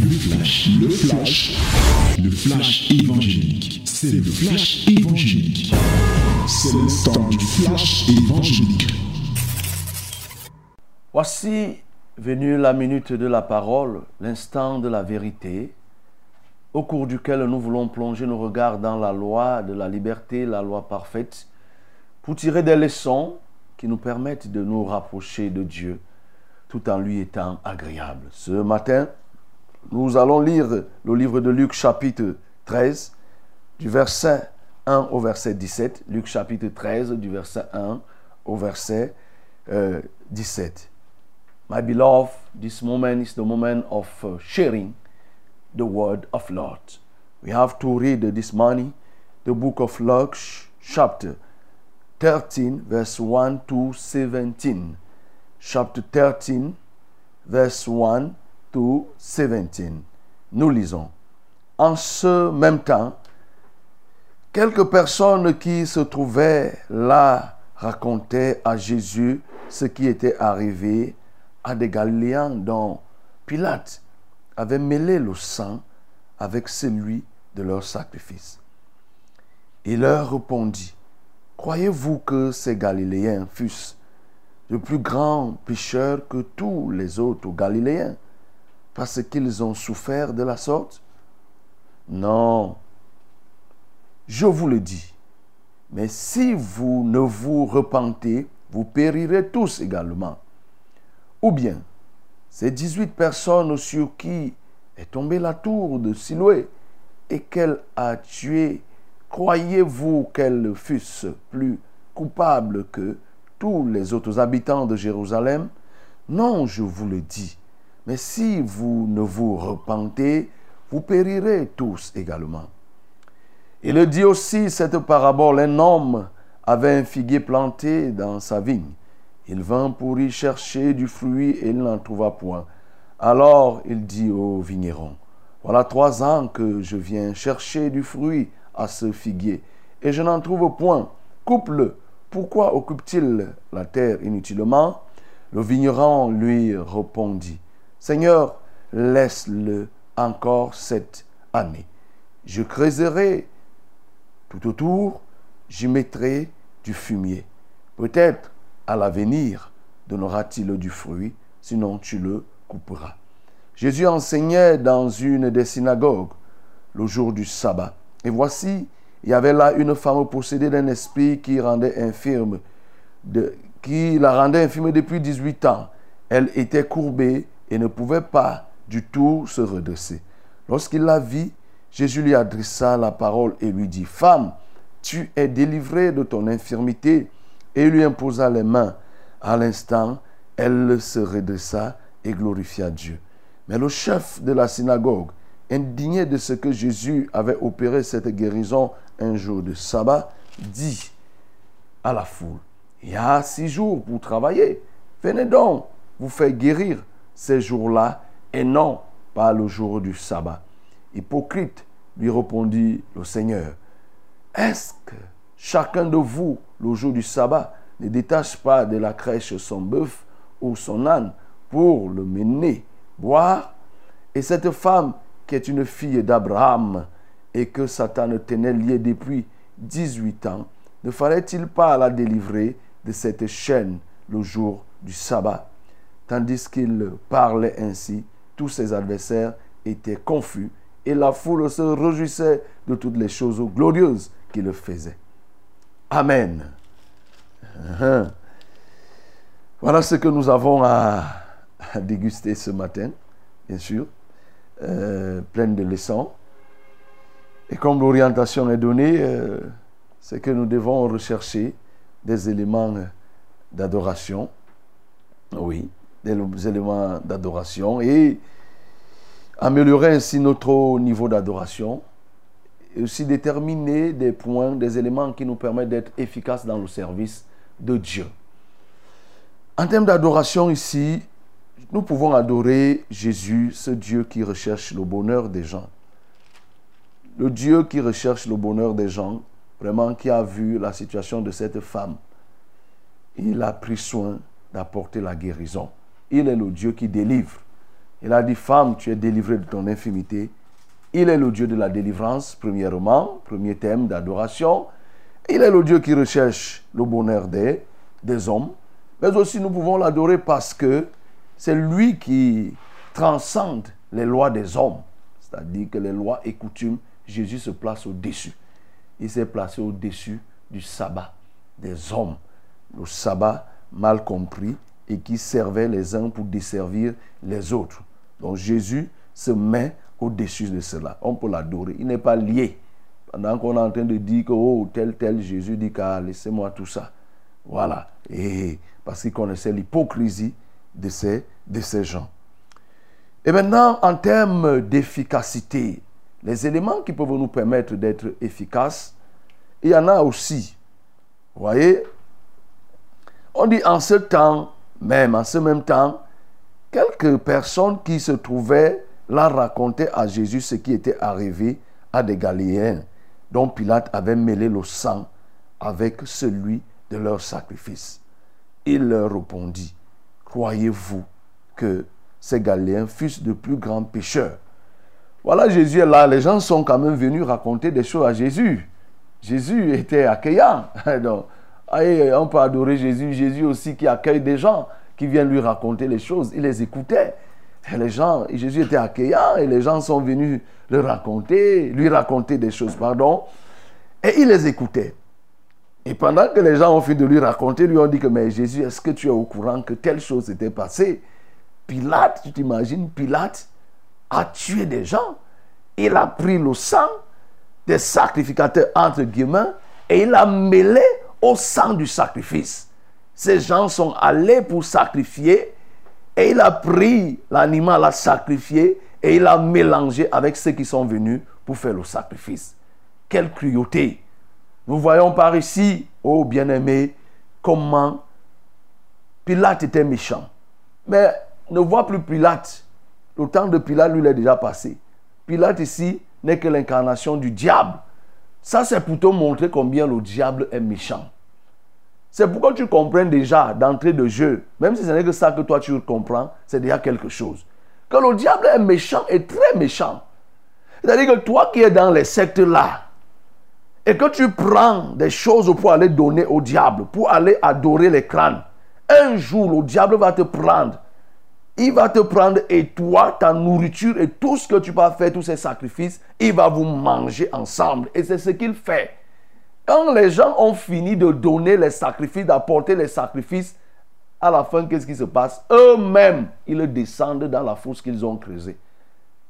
Le flash, le flash, le flash évangélique. C'est le flash évangélique. C'est le du flash évangélique. Voici venue la minute de la parole, l'instant de la vérité, au cours duquel nous voulons plonger nos regards dans la loi de la liberté, la loi parfaite, pour tirer des leçons qui nous permettent de nous rapprocher de Dieu tout en lui étant agréable. Ce matin, nous allons lire le livre de Luc chapitre 13, du verset 1 au verset 17. Luc chapitre 13, du verset 1 au verset euh, 17. My beloved, this moment is the moment of uh, sharing the word of Lord. We have to read this morning the book of Luke, chapter 13, verse 1 to 17. Chapter 13, verse 1 to 17. Nous lisons. En ce même temps, quelques personnes qui se trouvaient là racontaient à Jésus ce qui était arrivé à des Galiléens dont Pilate avait mêlé le sang avec celui de leur sacrifice. Il leur répondit, Croyez-vous que ces Galiléens fussent de plus grands pécheurs que tous les autres Galiléens? Parce qu'ils ont souffert de la sorte? Non, je vous le dis. Mais si vous ne vous repentez, vous périrez tous également. Ou bien, ces 18 personnes sur qui est tombée la tour de Siloé et qu'elle a tué, croyez-vous qu'elles fussent plus coupables que tous les autres habitants de Jérusalem? Non, je vous le dis. Mais si vous ne vous repentez, vous périrez tous également. Il dit aussi cette parabole, un homme avait un figuier planté dans sa vigne. Il vint pour y chercher du fruit et il n'en trouva point. Alors il dit au vigneron, voilà trois ans que je viens chercher du fruit à ce figuier et je n'en trouve point. Coupe-le. Pourquoi occupe-t-il la terre inutilement? Le vigneron lui répondit, Seigneur, laisse-le encore cette année. Je creuserai tout autour, j'y mettrai du fumier. Peut-être à l'avenir donnera-t-il du fruit, sinon tu le couperas. Jésus enseignait dans une des synagogues le jour du sabbat. Et voici, il y avait là une femme possédée d'un esprit qui rendait infirme, qui la rendait infirme depuis 18 ans. Elle était courbée et ne pouvait pas du tout se redresser. Lorsqu'il la vit, Jésus lui adressa la parole et lui dit, Femme, tu es délivrée de ton infirmité. Et lui imposa les mains. À l'instant, elle se redressa et glorifia Dieu. Mais le chef de la synagogue, indigné de ce que Jésus avait opéré cette guérison un jour de sabbat, dit à la foule, il y a six jours pour travailler. Venez donc vous faire guérir ces jours-là et non pas le jour du sabbat. Hypocrite, lui répondit le Seigneur, est-ce que chacun de vous, le jour du sabbat, ne détache pas de la crèche son bœuf ou son âne pour le mener boire? Et cette femme qui est une fille d'Abraham et que Satan tenait liée depuis 18 ans, ne fallait-il pas la délivrer de cette chaîne le jour du sabbat? Tandis qu'il parlait ainsi, tous ses adversaires étaient confus et la foule se réjouissait de toutes les choses glorieuses qu'il faisait. Amen. Uh-huh. Voilà ce que nous avons à, déguster ce matin, bien sûr, euh, plein de leçons. Et comme l'orientation est donnée, euh, c'est que nous devons rechercher des éléments d'adoration. Oui, des éléments d'adoration et améliorer ainsi notre niveau d'adoration et aussi déterminer des points, des éléments qui nous permettent d'être efficaces dans le service de Dieu. En termes d'adoration ici, nous pouvons adorer Jésus, ce Dieu qui recherche le bonheur des gens. Le Dieu qui recherche le bonheur des gens, vraiment qui a vu la situation de cette femme. Il a pris soin d'apporter la guérison. Il est le Dieu qui délivre. Il a dit, femme, tu es délivrée de ton infimité. Il est le Dieu de la délivrance, premièrement, premier thème d'adoration. Il est le Dieu qui recherche le bonheur des, des hommes. Mais aussi, nous pouvons l'adorer parce que c'est lui qui transcende les lois des hommes. C'est-à-dire que les lois et coutumes, Jésus se place au-dessus. Il s'est placé au-dessus du sabbat des hommes. Le sabbat mal compris et qui servait les uns pour desservir les autres. Donc Jésus se met au-dessus de cela. On peut l'adorer. Il n'est pas lié. Pendant qu'on est en train de dire que oh, tel, tel, Jésus dit qu'à laissez-moi tout ça. Voilà. Et parce qu'il connaissait l'hypocrisie de ces, de ces gens. Et maintenant, en termes d'efficacité, les éléments qui peuvent nous permettre d'être efficaces, il y en a aussi. Vous voyez? On dit en ce temps, même en ce même temps, quelques personnes qui se trouvaient là racontaient à Jésus ce qui était arrivé à des Galiléens, dont Pilate avait mêlé le sang avec celui de leur sacrifice. Il leur répondit, croyez-vous que ces Galiléens fussent de plus grands pécheurs? Voilà, Jésus est là, les gens sont quand même venus raconter des choses à Jésus. Jésus était accueillant. Donc, on peut adorer Jésus, Jésus aussi qui accueille des gens qui viennent lui raconter les choses. Il les écoutait. Les gens, Jésus était accueillant et les gens sont venus le raconter, lui raconter des choses, pardon. Et il les écoutait. Et pendant que les gens ont fini de lui raconter, lui ont dit que, mais Jésus, est-ce que tu es au courant que telle chose s'était passée? Pilate, tu t'imagines, Pilate a tué des gens. Il a pris le sang des sacrificateurs, entre guillemets, et il a mêlé au sang du sacrifice. Ces gens sont allés pour sacrifier et il a pris l'animal à sacrifier et il a mélangé avec ceux qui sont venus pour faire le sacrifice. Quelle cruauté. Nous voyons par ici, oh bien-aimé, comment Pilate était méchant. Mais ne vois plus Pilate. Le temps de Pilate, lui, il est déjà passé. Pilate ici n'est que l'incarnation du diable. Ça, c'est pour te montrer combien le diable est méchant. C'est pourquoi tu comprends déjà d'entrée de jeu, même si ce n'est que ça que toi tu comprends, c'est déjà quelque chose. Que le diable est méchant et très méchant. C'est-à-dire que toi qui es dans les sectes là, et que tu prends des choses pour aller donner au diable, pour aller adorer les crânes, un jour le diable va te prendre. Il va te prendre et toi, ta nourriture et tout ce que tu vas faire, tous ces sacrifices, il va vous manger ensemble. Et c'est ce qu'il fait. Quand les gens ont fini de donner les sacrifices, d'apporter les sacrifices, à la fin, qu'est-ce qui se passe? Eux-mêmes, ils descendent dans la fosse qu'ils ont creusée.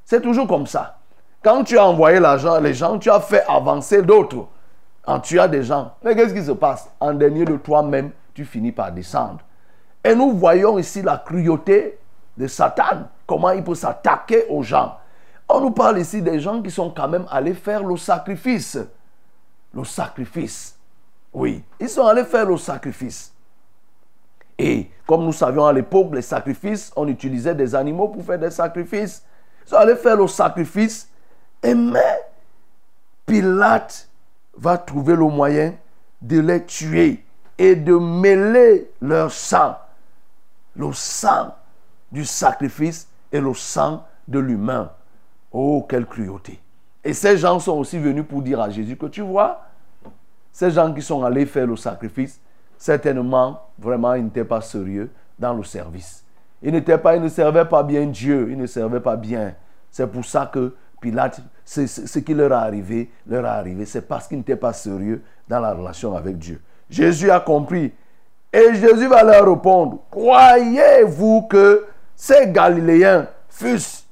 C'est toujours comme ça. Quand tu as envoyé l'argent, les gens, tu as fait avancer d'autres. En tu as des gens. Mais qu'est-ce qui se passe? En dernier de toi-même, tu finis par descendre. Et nous voyons ici la cruauté de Satan. Comment il peut s'attaquer aux gens. On nous parle ici des gens qui sont quand même allés faire le sacrifice le sacrifice. Oui, ils sont allés faire le sacrifice. Et comme nous savions à l'époque, les sacrifices, on utilisait des animaux pour faire des sacrifices. Ils sont allés faire le sacrifice. Et mais Pilate va trouver le moyen de les tuer et de mêler leur sang. Le sang du sacrifice et le sang de l'humain. Oh, quelle cruauté. Et ces gens sont aussi venus pour dire à Jésus que tu vois, ces gens qui sont allés faire le sacrifice, certainement, vraiment, ils n'étaient pas sérieux dans le service. Ils n'étaient pas, ils ne servaient pas bien Dieu, ils ne servaient pas bien. C'est pour ça que Pilate, ce qui leur est arrivé, leur est arrivé. C'est parce qu'ils n'étaient pas sérieux dans la relation avec Dieu. Jésus a compris. Et Jésus va leur répondre, croyez-vous que ces Galiléens fussent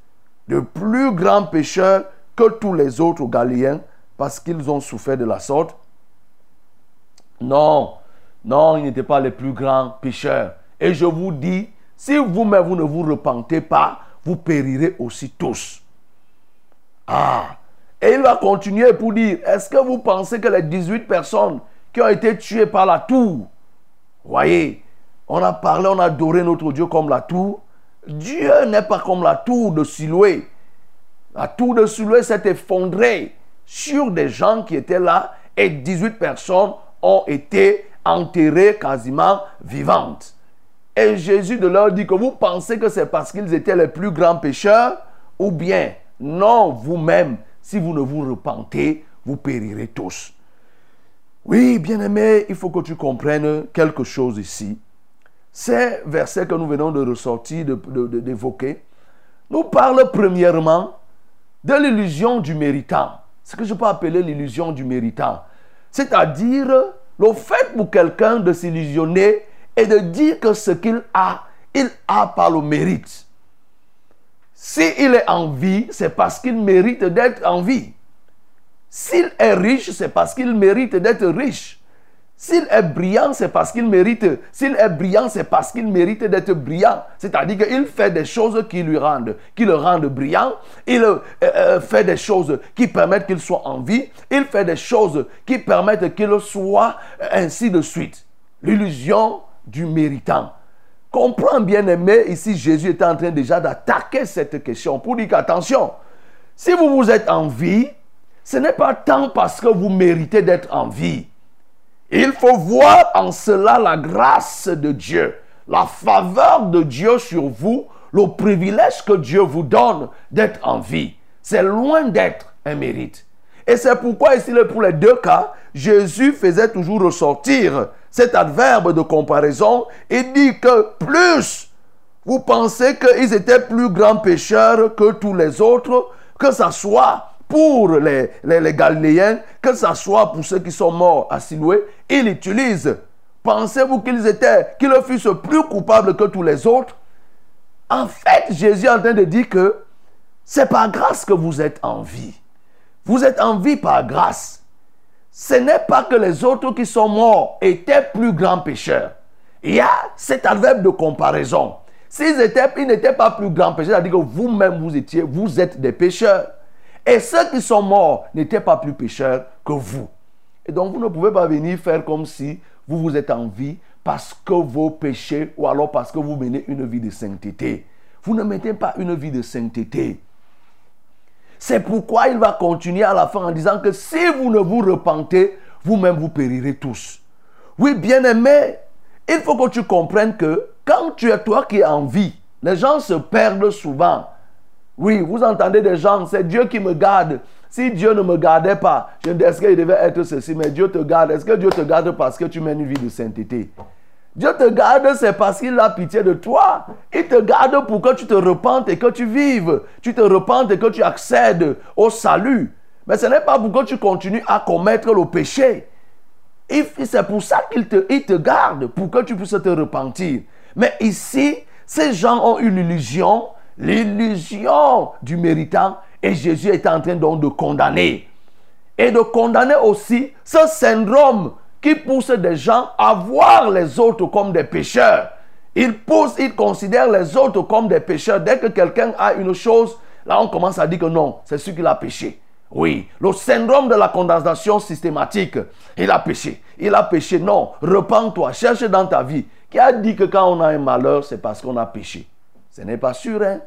de plus grands pécheurs que tous les autres Galiléens parce qu'ils ont souffert de la sorte Non, non, ils n'étaient pas les plus grands pécheurs. Et je vous dis, si vous-même vous ne vous repentez pas, vous périrez aussi tous. Ah, et il va continuer pour dire, est-ce que vous pensez que les 18 personnes qui ont été tuées par la tour, voyez, on a parlé, on a adoré notre Dieu comme la tour. Dieu n'est pas comme la tour de Siloué. La tour de Siloué s'est effondrée sur des gens qui étaient là et 18 personnes ont été enterrées quasiment vivantes. Et Jésus de leur dit que vous pensez que c'est parce qu'ils étaient les plus grands pécheurs ou bien non, vous-même, si vous ne vous repentez, vous périrez tous. Oui, bien-aimé, il faut que tu comprennes quelque chose ici. Ces versets que nous venons de ressortir, d'évoquer, nous parlent premièrement de l'illusion du méritant. Ce que je peux appeler l'illusion du méritant. C'est-à-dire le fait pour quelqu'un de s'illusionner et de dire que ce qu'il a, il a par le mérite. S'il est en vie, c'est parce qu'il mérite d'être en vie. S'il est riche, c'est parce qu'il mérite d'être riche. S'il est brillant, c'est parce qu'il mérite. S'il est brillant, c'est parce qu'il mérite d'être brillant. C'est-à-dire qu'il fait des choses qui lui rendent, le rendent brillant. Il euh, euh, fait des choses qui permettent qu'il soit en vie. Il fait des choses qui permettent qu'il soit euh, ainsi de suite. L'illusion du méritant. Comprends bien aimé, ici Jésus est en train déjà d'attaquer cette question pour dire qu'attention, si vous vous êtes en vie, ce n'est pas tant parce que vous méritez d'être en vie. Il faut voir en cela la grâce de Dieu, la faveur de Dieu sur vous, le privilège que Dieu vous donne d'être en vie. C'est loin d'être un mérite. Et c'est pourquoi ici, pour les deux cas, Jésus faisait toujours ressortir cet adverbe de comparaison et dit que plus vous pensez qu'ils étaient plus grands pécheurs que tous les autres, que ce soit pour les, les, Galiléens, que ce soit pour ceux qui sont morts à Siloué, il utilise. Pensez-vous qu'ils étaient, qu'ils fussent plus coupables que tous les autres? En fait, Jésus est en train de dire que c'est par grâce que vous êtes en vie. Vous êtes en vie par grâce. Ce n'est pas que les autres qui sont morts étaient plus grands pécheurs. Il y a cet adverbe de comparaison. S'ils étaient, ils n'étaient pas plus grands pécheurs, c'est-à-dire que vous-même vous étiez, vous êtes des pécheurs. Et ceux qui sont morts n'étaient pas plus pécheurs que vous. Et donc vous ne pouvez pas venir faire comme si vous vous êtes en vie parce que vos péchés ou alors parce que vous menez une vie de sainteté. Vous ne mettez pas une vie de sainteté. C'est pourquoi il va continuer à la fin en disant que si vous ne vous repentez, vous-même vous périrez tous. Oui, bien-aimé, il faut que tu comprennes que quand tu es toi qui es en vie, les gens se perdent souvent. Oui, vous entendez des gens, c'est Dieu qui me garde. Si Dieu ne me gardait pas, est-ce qu'il devait être ceci, mais Dieu te garde. Est-ce que Dieu te garde parce que tu mènes une vie de sainteté? Dieu te garde, c'est parce qu'il a pitié de toi. Il te garde pour que tu te repentes et que tu vives. Tu te repentes et que tu accèdes au salut. Mais ce n'est pas pour que tu continues à commettre le péché. C'est pour ça qu'il te, il te garde, pour que tu puisses te repentir. Mais ici, ces gens ont une illusion l'illusion du méritant et Jésus est en train donc de condamner. Et de condamner aussi ce syndrome qui pousse des gens à voir les autres comme des pécheurs. Il pousse, il considère les autres comme des pécheurs. Dès que quelqu'un a une chose, là on commence à dire que non, c'est celui qui a péché. Oui, le syndrome de la condamnation systématique. Il a péché. Il a péché. Non, repens-toi, cherche dans ta vie. Qui a dit que quand on a un malheur, c'est parce qu'on a péché? Ce n'est pas sûr, hein?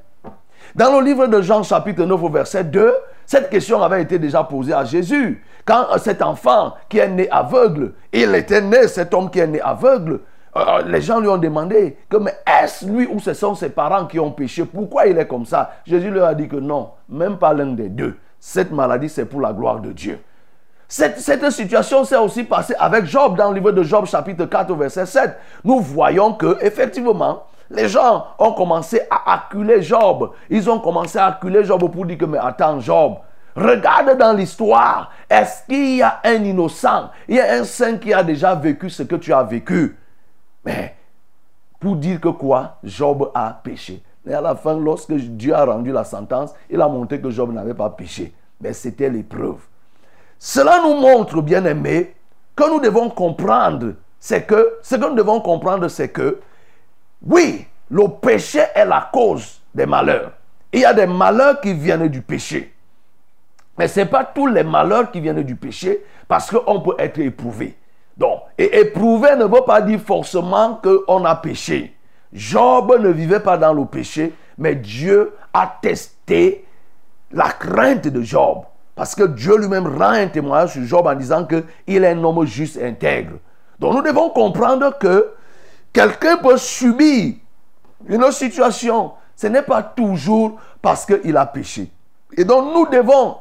Dans le livre de Jean chapitre 9 au verset 2, cette question avait été déjà posée à Jésus. Quand cet enfant qui est né aveugle, il était né, cet homme qui est né aveugle, euh, les gens lui ont demandé que est-ce lui ou ce sont ses parents qui ont péché? Pourquoi il est comme ça? Jésus leur a dit que non, même pas l'un des deux. Cette maladie, c'est pour la gloire de Dieu. Cette, cette situation s'est aussi passée avec Job dans le livre de Job chapitre 4 verset 7. Nous voyons que effectivement, les gens ont commencé à acculer Job. Ils ont commencé à acculer Job pour dire que, mais attends, Job, regarde dans l'histoire. Est-ce qu'il y a un innocent? Il y a un saint qui a déjà vécu ce que tu as vécu. Mais pour dire que quoi? Job a péché. Et à la fin, lorsque Dieu a rendu la sentence, il a montré que Job n'avait pas péché. Mais c'était l'épreuve. Cela nous montre, bien aimé, que nous devons comprendre, c'est que, ce que nous devons comprendre, c'est que oui, le péché est la cause des malheurs. Il y a des malheurs qui viennent du péché. Mais ce n'est pas tous les malheurs qui viennent du péché parce qu'on peut être éprouvé. Donc, et éprouvé ne veut pas dire forcément qu'on a péché. Job ne vivait pas dans le péché, mais Dieu a la crainte de Job. Parce que Dieu lui-même rend un témoignage sur Job en disant qu'il est un homme juste et intègre. Donc nous devons comprendre que quelqu'un peut subir une situation. Ce n'est pas toujours parce qu'il a péché. Et donc nous devons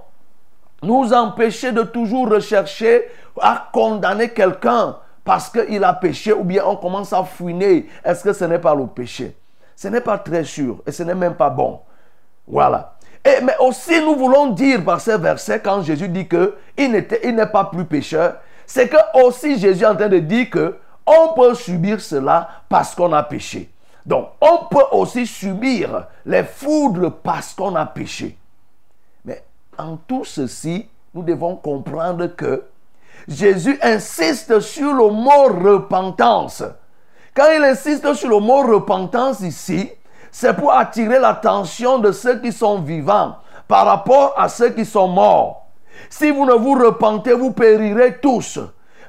nous empêcher de toujours rechercher à condamner quelqu'un parce qu'il a péché ou bien on commence à fouiner. Est-ce que ce n'est pas le péché? Ce n'est pas très sûr et ce n'est même pas bon. Voilà. Et, mais aussi nous voulons dire par ces versets quand Jésus dit qu'il il n'est pas plus pécheur, c'est que aussi Jésus est en train de dire que on peut subir cela parce qu'on a péché. Donc, on peut aussi subir les foudres parce qu'on a péché. Mais en tout ceci, nous devons comprendre que Jésus insiste sur le mot repentance. Quand il insiste sur le mot repentance ici, c'est pour attirer l'attention de ceux qui sont vivants par rapport à ceux qui sont morts. Si vous ne vous repentez, vous périrez tous.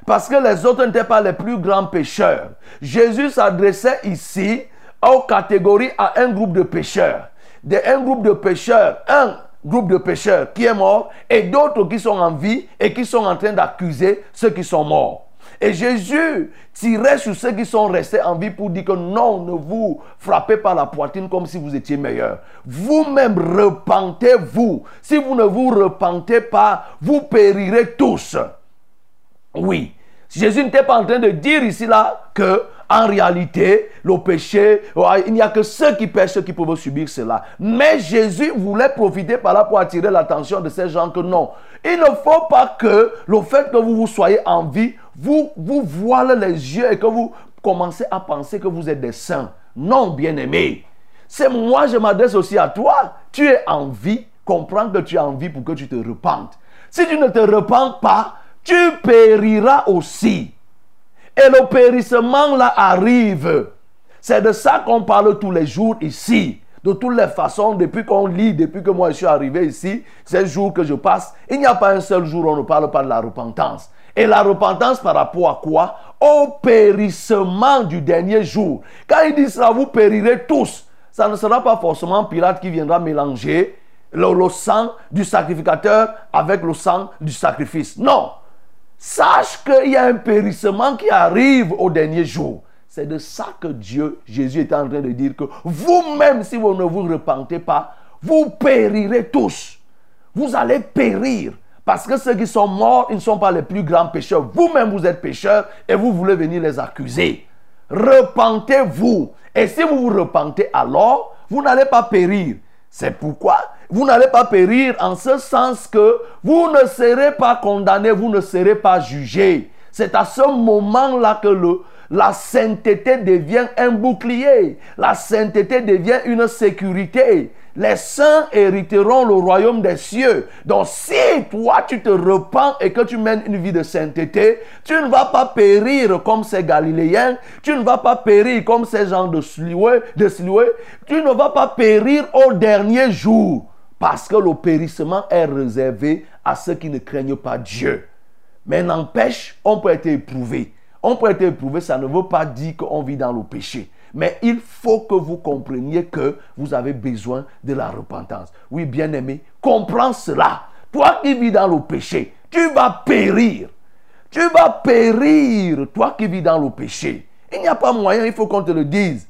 Parce que les autres n'étaient pas les plus grands pécheurs. Jésus s'adressait ici aux catégories à un groupe de pécheurs. De, un groupe de pécheurs, un groupe de pécheurs qui est mort et d'autres qui sont en vie et qui sont en train d'accuser ceux qui sont morts. Et Jésus tirait sur ceux qui sont restés en vie pour dire que non, ne vous frappez pas la poitrine comme si vous étiez meilleur. Vous-même repentez-vous. Si vous ne vous repentez pas, vous périrez tous. Oui. Jésus n'était pas en train de dire ici là que en réalité, le péché, oh, il n'y a que ceux qui pêchent qui peuvent subir cela. Mais Jésus voulait profiter par là pour attirer l'attention de ces gens que non. Il ne faut pas que le fait que vous vous soyez en vie vous, vous voile les yeux et que vous commencez à penser que vous êtes des saints. Non, bien-aimé. C'est moi, je m'adresse aussi à toi. Tu es en vie. Comprends que tu es en vie pour que tu te repentes. Si tu ne te repentes pas, tu périras aussi. Et le périssement là arrive. C'est de ça qu'on parle tous les jours ici. De toutes les façons, depuis qu'on lit, depuis que moi je suis arrivé ici, ces jours que je passe, il n'y a pas un seul jour où on ne parle pas de la repentance. Et la repentance par rapport à quoi? Au périssement du dernier jour. Quand il dit ça, vous périrez tous. Ça ne sera pas forcément Pilate qui viendra mélanger le, le sang du sacrificateur avec le sang du sacrifice. Non. Sache qu'il y a un périssement qui arrive au dernier jour. C'est de ça que Dieu, Jésus est en train de dire que vous-même, si vous ne vous repentez pas, vous périrez tous. Vous allez périr. Parce que ceux qui sont morts, ils ne sont pas les plus grands pécheurs. Vous-même, vous êtes pécheurs et vous voulez venir les accuser. Repentez-vous. Et si vous vous repentez alors, vous n'allez pas périr. C'est pourquoi vous n'allez pas périr en ce sens que vous ne serez pas condamné, vous ne serez pas jugé. C'est à ce moment-là que la sainteté devient un bouclier. La sainteté devient une sécurité les saints hériteront le royaume des cieux. Donc si toi tu te repens et que tu mènes une vie de sainteté, tu ne vas pas périr comme ces Galiléens, tu ne vas pas périr comme ces gens de Siloué, de tu ne vas pas périr au dernier jour. Parce que le périssement est réservé à ceux qui ne craignent pas Dieu. Mais n'empêche, on peut être éprouvé. On peut être éprouvé, ça ne veut pas dire qu'on vit dans le péché. Mais il faut que vous compreniez que vous avez besoin de la repentance. Oui, bien-aimé, comprends cela. Toi qui vis dans le péché, tu vas périr. Tu vas périr, toi qui vis dans le péché. Il n'y a pas moyen, il faut qu'on te le dise.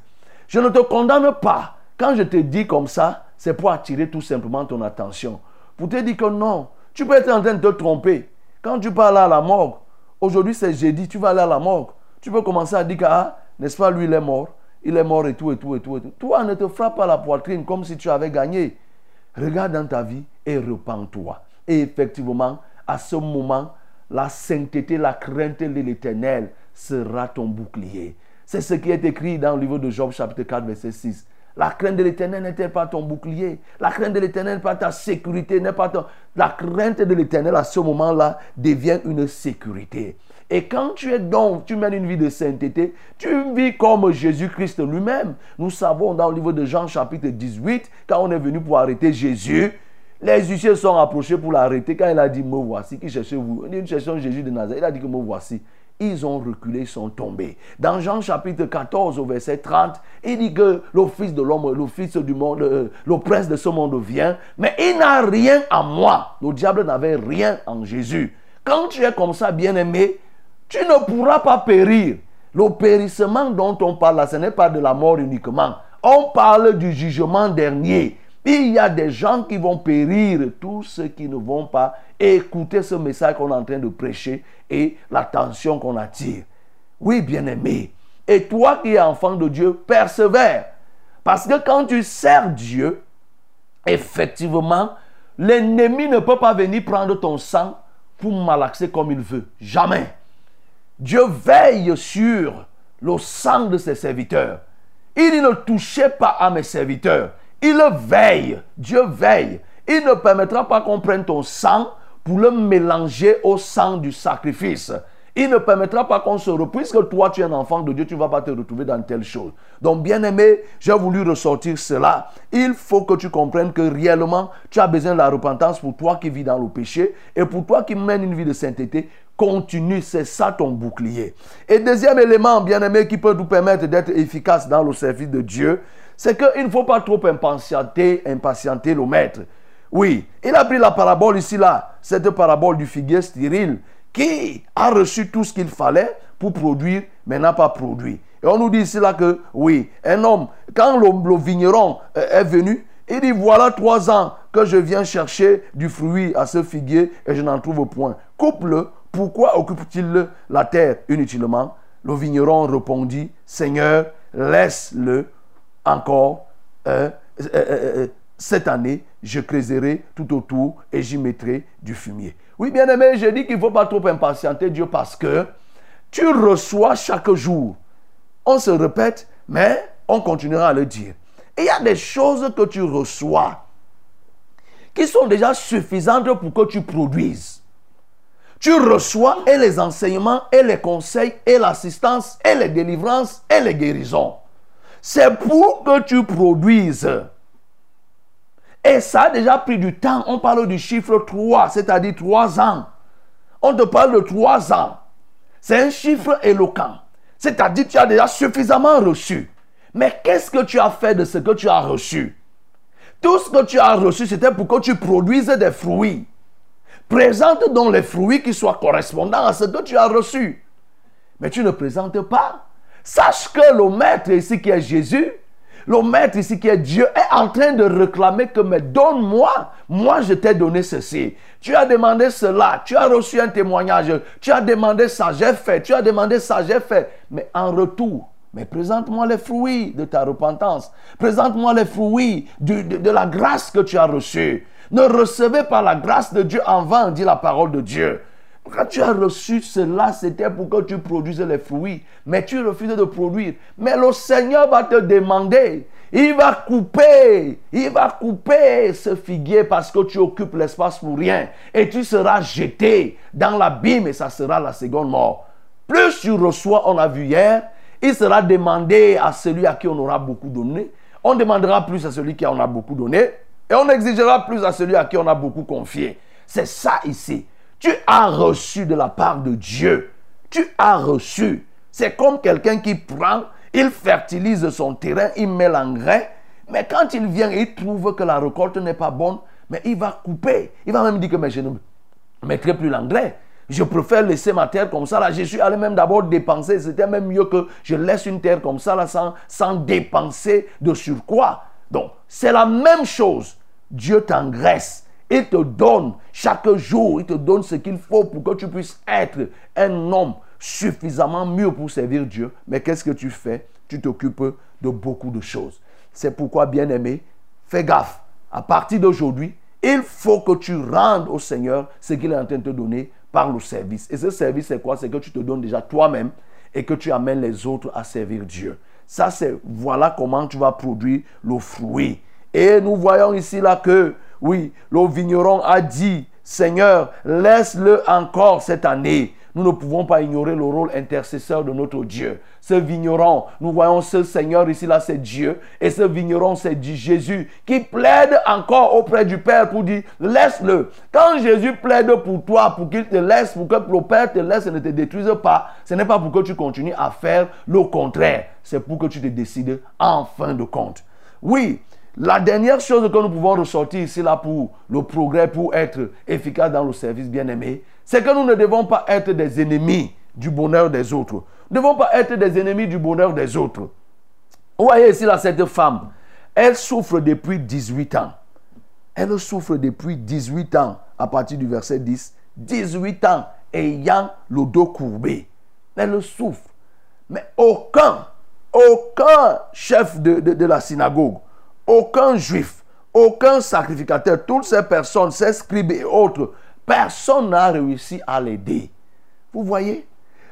Je ne te condamne pas. Quand je te dis comme ça, c'est pour attirer tout simplement ton attention. Pour te dire que non, tu peux être en train de te tromper. Quand tu parles à la morgue, aujourd'hui c'est jeudi, tu vas aller à la morgue. Tu peux commencer à dire que, ah, n'est-ce pas, lui il est mort il est mort et tout, et tout, et tout. Toi, ne te frappe pas la poitrine comme si tu avais gagné. Regarde dans ta vie et repens-toi. Et effectivement, à ce moment, la sainteté, la crainte de l'éternel sera ton bouclier. C'est ce qui est écrit dans le livre de Job, chapitre 4, verset 6. La crainte de l'éternel n'est pas ton bouclier? La crainte de l'éternel n'est pas ta sécurité, n'est pas ton... La crainte de l'éternel à ce moment-là devient une sécurité. Et quand tu es donc, tu mènes une vie de sainteté, tu vis comme Jésus-Christ lui-même. Nous savons dans le livre de Jean chapitre 18, quand on est venu pour arrêter Jésus, les huissiers sont approchés pour l'arrêter. Quand il a dit, me voici, qui cherchez-vous? Nous cherchons Jésus de Nazareth. Il a dit que me voici. Ils ont reculé, sont tombés. Dans Jean chapitre 14 au verset 30, il dit que le Fils de l'homme, le Fils du monde, euh, le prince de ce monde vient, mais il n'a rien en moi. Le diable n'avait rien en Jésus. Quand tu es comme ça, bien-aimé, tu ne pourras pas périr. Le périssement dont on parle là, ce n'est pas de la mort uniquement. On parle du jugement dernier. Il y a des gens qui vont périr, tous ceux qui ne vont pas écouter ce message qu'on est en train de prêcher et l'attention qu'on attire. Oui, bien-aimé. Et toi qui es enfant de Dieu, persévère. Parce que quand tu sers Dieu, effectivement, l'ennemi ne peut pas venir prendre ton sang pour malaxer comme il veut. Jamais. Dieu veille sur le sang de ses serviteurs. Il ne touchez pas à mes serviteurs. Il veille. Dieu veille. Il ne permettra pas qu'on prenne ton sang pour le mélanger au sang du sacrifice. Il ne permettra pas qu'on se retrouve. Puisque toi, tu es un enfant de Dieu, tu ne vas pas te retrouver dans telle chose. Donc, bien aimé, j'ai voulu ressortir cela. Il faut que tu comprennes que réellement, tu as besoin de la repentance pour toi qui vis dans le péché et pour toi qui mène une vie de sainteté. Continue, c'est ça ton bouclier. Et deuxième élément, bien aimé, qui peut nous permettre d'être efficace dans le service de Dieu, c'est qu'il ne faut pas trop impatienter, le maître. Oui, il a pris la parabole ici, là, cette parabole du figuier stérile qui a reçu tout ce qu'il fallait pour produire, mais n'a pas produit. Et on nous dit ici là que, oui, un homme, quand le, vigneron est venu, il dit, voilà trois ans que je viens chercher du fruit à ce figuier et je n'en trouve point. Coupe-le, pourquoi occupe-t-il la terre inutilement? Le vigneron répondit, Seigneur, laisse-le encore euh, euh, euh, cette année, je creuserai tout autour et j'y mettrai du fumier. Oui, bien aimé, je dis qu'il ne faut pas trop impatienter Dieu parce que tu reçois chaque jour. On se répète, mais on continuera à le dire. Il y a des choses que tu reçois qui sont déjà suffisantes pour que tu produises. Tu reçois et les enseignements, et les conseils, et l'assistance, et les délivrances, et les guérisons. C'est pour que tu produises. Et ça a déjà pris du temps. On parle du chiffre 3, c'est-à-dire 3 ans. On te parle de 3 ans. C'est un chiffre éloquent. C'est-à-dire que tu as déjà suffisamment reçu. Mais qu'est-ce que tu as fait de ce que tu as reçu? Tout ce que tu as reçu, c'était pour que tu produises des fruits. Présente donc les fruits qui soient correspondants à ce que tu as reçu. Mais tu ne présentes pas. Sache que le maître ici qui est Jésus, le maître ici qui est Dieu est en train de réclamer que, mais donne-moi, moi je t'ai donné ceci. Tu as demandé cela, tu as reçu un témoignage, tu as demandé ça, j'ai fait, tu as demandé ça, j'ai fait. Mais en retour, mais présente-moi les fruits de ta repentance. Présente-moi les fruits de, de, la grâce que tu as reçue. Ne recevez pas la grâce de Dieu en vain, dit la parole de Dieu. Quand tu as reçu cela, c'était pour que tu produises les fruits. Mais tu refuses de produire. Mais le Seigneur va te demander. Il va couper. Il va couper ce figuier parce que tu occupes l'espace pour rien. Et tu seras jeté dans l'abîme et ça sera la seconde mort. Plus tu reçois, on a vu hier, il sera demandé à celui à qui on aura beaucoup donné. On demandera plus à celui qui en a beaucoup donné. Et on exigera plus à celui à qui on a beaucoup confié. C'est ça ici. Tu as reçu de la part de Dieu. Tu as reçu. C'est comme quelqu'un qui prend, il fertilise son terrain, il met l'engrais, mais quand il vient il trouve que la récolte n'est pas bonne, mais il va couper. Il va même dire que mais je ne mettrai plus l'engrais. Je préfère laisser ma terre comme ça. Là, je suis allé même d'abord dépenser. C'était même mieux que je laisse une terre comme ça là, sans, sans dépenser de surcroît. Donc, c'est la même chose. Dieu t'engraisse. Il te donne chaque jour, il te donne ce qu'il faut pour que tu puisses être un homme suffisamment mieux pour servir Dieu. Mais qu'est-ce que tu fais? Tu t'occupes de beaucoup de choses. C'est pourquoi, bien-aimé, fais gaffe. À partir d'aujourd'hui, il faut que tu rendes au Seigneur ce qu'il est en train de te donner par le service. Et ce service, c'est quoi? C'est que tu te donnes déjà toi-même et que tu amènes les autres à servir Dieu. Ça, c'est voilà comment tu vas produire le fruit. Et nous voyons ici là que oui, le vigneron a dit, Seigneur, laisse-le encore cette année. Nous ne pouvons pas ignorer le rôle intercesseur de notre Dieu. Ce vigneron, nous voyons ce Seigneur ici, là, c'est Dieu. Et ce vigneron, c'est Jésus qui plaide encore auprès du Père pour dire, laisse-le. Quand Jésus plaide pour toi, pour qu'il te laisse, pour que le Père te laisse et ne te détruise pas, ce n'est pas pour que tu continues à faire le contraire. C'est pour que tu te décides en fin de compte. Oui, la dernière chose que nous pouvons ressortir ici là pour le progrès, pour être efficace dans le service bien-aimé, c'est que nous ne devons pas être des ennemis du bonheur des autres. Nous ne devons pas être des ennemis du bonheur des autres. Vous voyez ici là, cette femme, elle souffre depuis 18 ans. Elle souffre depuis 18 ans, à partir du verset 10. 18 ans ayant le dos courbé. Elle souffre. Mais aucun, aucun chef de, de la synagogue, aucun juif, aucun sacrificateur, toutes ces personnes, ces scribes et autres, personne n'a réussi à l'aider. Vous voyez?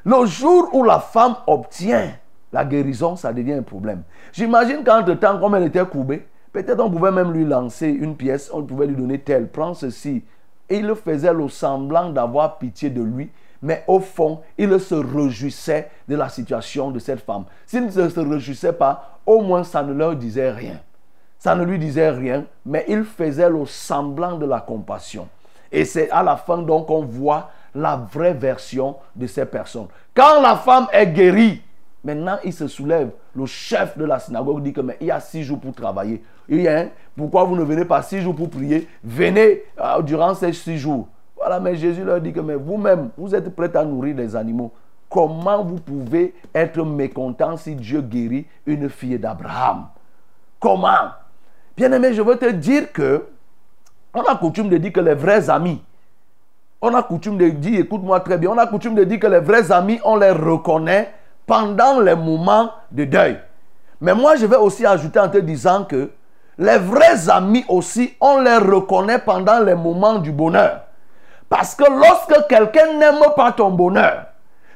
Le jour où la femme obtient la guérison, ça devient un problème. J'imagine qu'entre-temps, comme elle était courbée, peut-être on pouvait même lui lancer une pièce, on pouvait lui donner tel, prends ceci. Et il faisait le semblant d'avoir pitié de lui, mais au fond, il se réjouissait de la situation de cette femme. S'il ne se réjouissait pas, au moins ça ne leur disait rien. Ça ne lui disait rien, mais il faisait le semblant de la compassion. Et c'est à la fin donc qu'on voit la vraie version de ces personnes. Quand la femme est guérie, maintenant il se soulève. Le chef de la synagogue dit que mais il y a six jours pour travailler. Il y a, pourquoi vous ne venez pas six jours pour prier? Venez euh, durant ces six jours. Voilà, mais Jésus leur dit que mais vous-même, vous êtes prêts à nourrir des animaux. Comment vous pouvez être mécontent si Dieu guérit une fille d'Abraham? Comment? Bien-aimé, je veux te dire que on a coutume de dire que les vrais amis, on a coutume de dire, écoute-moi très bien, on a coutume de dire que les vrais amis, on les reconnaît pendant les moments de deuil. Mais moi, je vais aussi ajouter en te disant que les vrais amis aussi, on les reconnaît pendant les moments du bonheur. Parce que lorsque quelqu'un n'aime pas ton bonheur,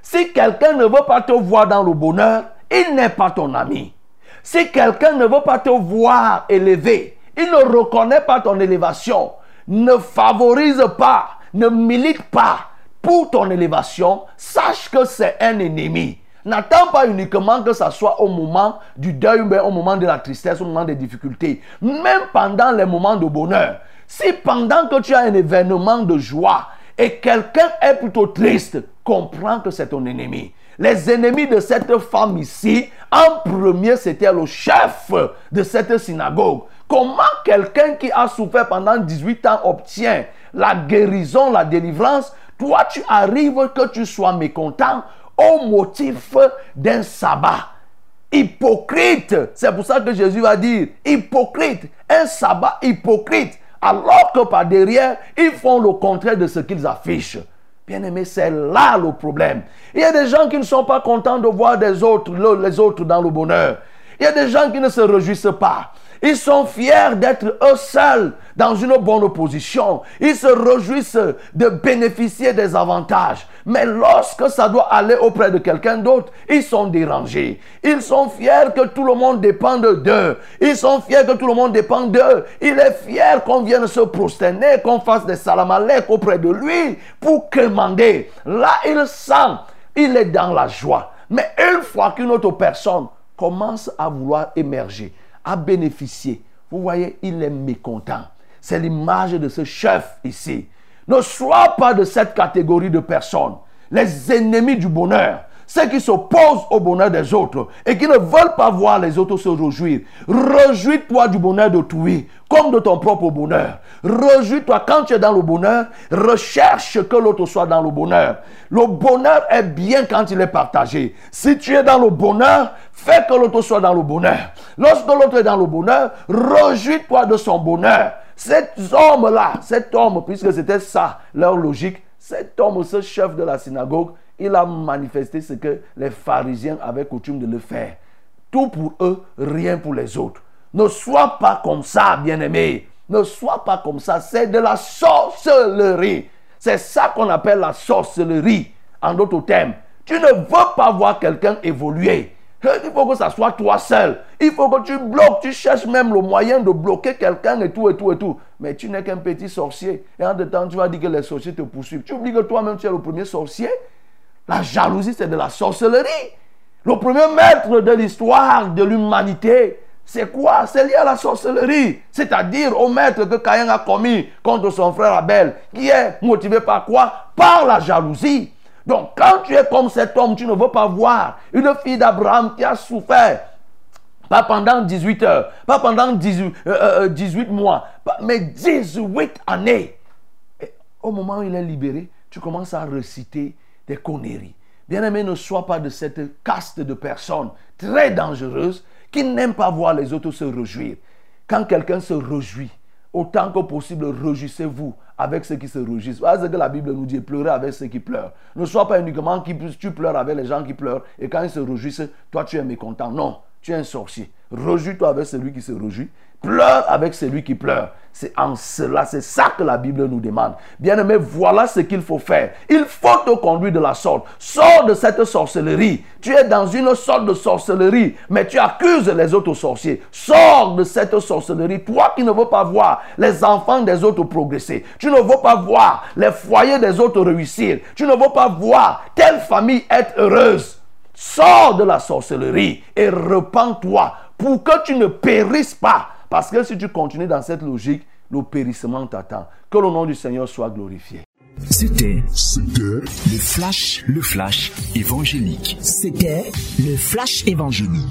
si quelqu'un ne veut pas te voir dans le bonheur, il n'est pas ton ami. Si quelqu'un ne veut pas te voir élevé, il ne reconnaît pas ton élévation, ne favorise pas, ne milite pas pour ton élévation, sache que c'est un ennemi. N'attends pas uniquement que ça soit au moment du deuil, mais au moment de la tristesse, au moment des difficultés. Même pendant les moments de bonheur. Si pendant que tu as un événement de joie et quelqu'un est plutôt triste, comprends que c'est ton ennemi. Les ennemis de cette femme ici, en premier, c'était le chef de cette synagogue. Comment quelqu'un qui a souffert pendant 18 ans obtient la guérison, la délivrance? Toi, tu arrives que tu sois mécontent au motif d'un sabbat. Hypocrite. C'est pour ça que Jésus va dire, hypocrite, un sabbat hypocrite. Alors que par derrière, ils font le contraire de ce qu'ils affichent. Bien aimé, c'est là le problème. Il y a des gens qui ne sont pas contents de voir les autres dans le bonheur. Il y a des gens qui ne se réjouissent pas. Ils sont fiers d'être eux seuls dans une bonne position. Ils se réjouissent de bénéficier des avantages. Mais lorsque ça doit aller auprès de quelqu'un d'autre, ils sont dérangés. Ils sont fiers que tout le monde dépende d'eux. Ils sont fiers que tout le monde dépend d'eux. Il est fier qu'on vienne se prosterner, qu'on fasse des salamalek auprès de lui pour commander. Là, il sent, il est dans la joie. Mais une fois qu'une autre personne commence à vouloir émerger, à bénéficier. Vous voyez, il est mécontent. C'est l'image de ce chef ici. Ne sois pas de cette catégorie de personnes. Les ennemis du bonheur ceux qui s'opposent au bonheur des autres et qui ne veulent pas voir les autres se réjouir. Réjouis-toi du bonheur d'autrui comme de ton propre bonheur. Réjouis-toi quand tu es dans le bonheur, recherche que l'autre soit dans le bonheur. Le bonheur est bien quand il est partagé. Si tu es dans le bonheur, fais que l'autre soit dans le bonheur. Lorsque l'autre est dans le bonheur, réjouis-toi de son bonheur. Cet homme-là, cet homme, puisque c'était ça leur logique, cet homme, ce chef de la synagogue, il a manifesté ce que les pharisiens avaient coutume de le faire. Tout pour eux, rien pour les autres. Ne sois pas comme ça, bien-aimé. Ne sois pas comme ça. C'est de la sorcellerie. C'est ça qu'on appelle la sorcellerie, en d'autres termes. Tu ne veux pas voir quelqu'un évoluer. Il faut que ça soit toi seul. Il faut que tu bloques, tu cherches même le moyen de bloquer quelqu'un et tout et tout et tout. Mais tu n'es qu'un petit sorcier. Et en temps, tu vas dire que les sorciers te poursuivent. Tu oublies que toi-même, tu es le premier sorcier. La jalousie, c'est de la sorcellerie. Le premier maître de l'histoire de l'humanité, c'est quoi? C'est lié à la sorcellerie. C'est-à-dire au maître que Caïn a commis contre son frère Abel, qui est motivé par quoi? Par la jalousie. Donc quand tu es comme cet homme, tu ne veux pas voir une fille d'Abraham qui a souffert. Pas pendant 18 heures, pas pendant 18, 18 euh, euh, mois, mais 18 années. Au moment où il est libéré, tu commences à reciter conneries. Bien-aimé, ne sois pas de cette caste de personnes très dangereuses qui n'aiment pas voir les autres se réjouir. Quand quelqu'un se réjouit, autant que possible, réjouissez-vous avec ceux qui se réjouissent. Voilà ce que la Bible nous dit, pleurer avec ceux qui pleurent. Ne sois pas uniquement qui tu pleures avec les gens qui pleurent et quand ils se réjouissent, toi tu es mécontent. Non, tu es un sorcier. Réjouis-toi avec celui qui se réjouit Pleure avec celui qui pleure. C'est en cela, c'est ça que la Bible nous demande. Bien-aimé, voilà ce qu'il faut faire. Il faut te conduire de la sorte. Sors de cette sorcellerie. Tu es dans une sorte de sorcellerie, mais tu accuses les autres sorciers. Sors de cette sorcellerie. Toi qui ne veux pas voir les enfants des autres progresser. Tu ne veux pas voir les foyers des autres réussir. Tu ne veux pas voir telle famille être heureuse. Sors de la sorcellerie et repens-toi pour que tu ne périsses pas parce que si tu continues dans cette logique, le périssement t'attend. Que le nom du Seigneur soit glorifié. C'était le flash, le flash évangélique. C'était le flash évangélique.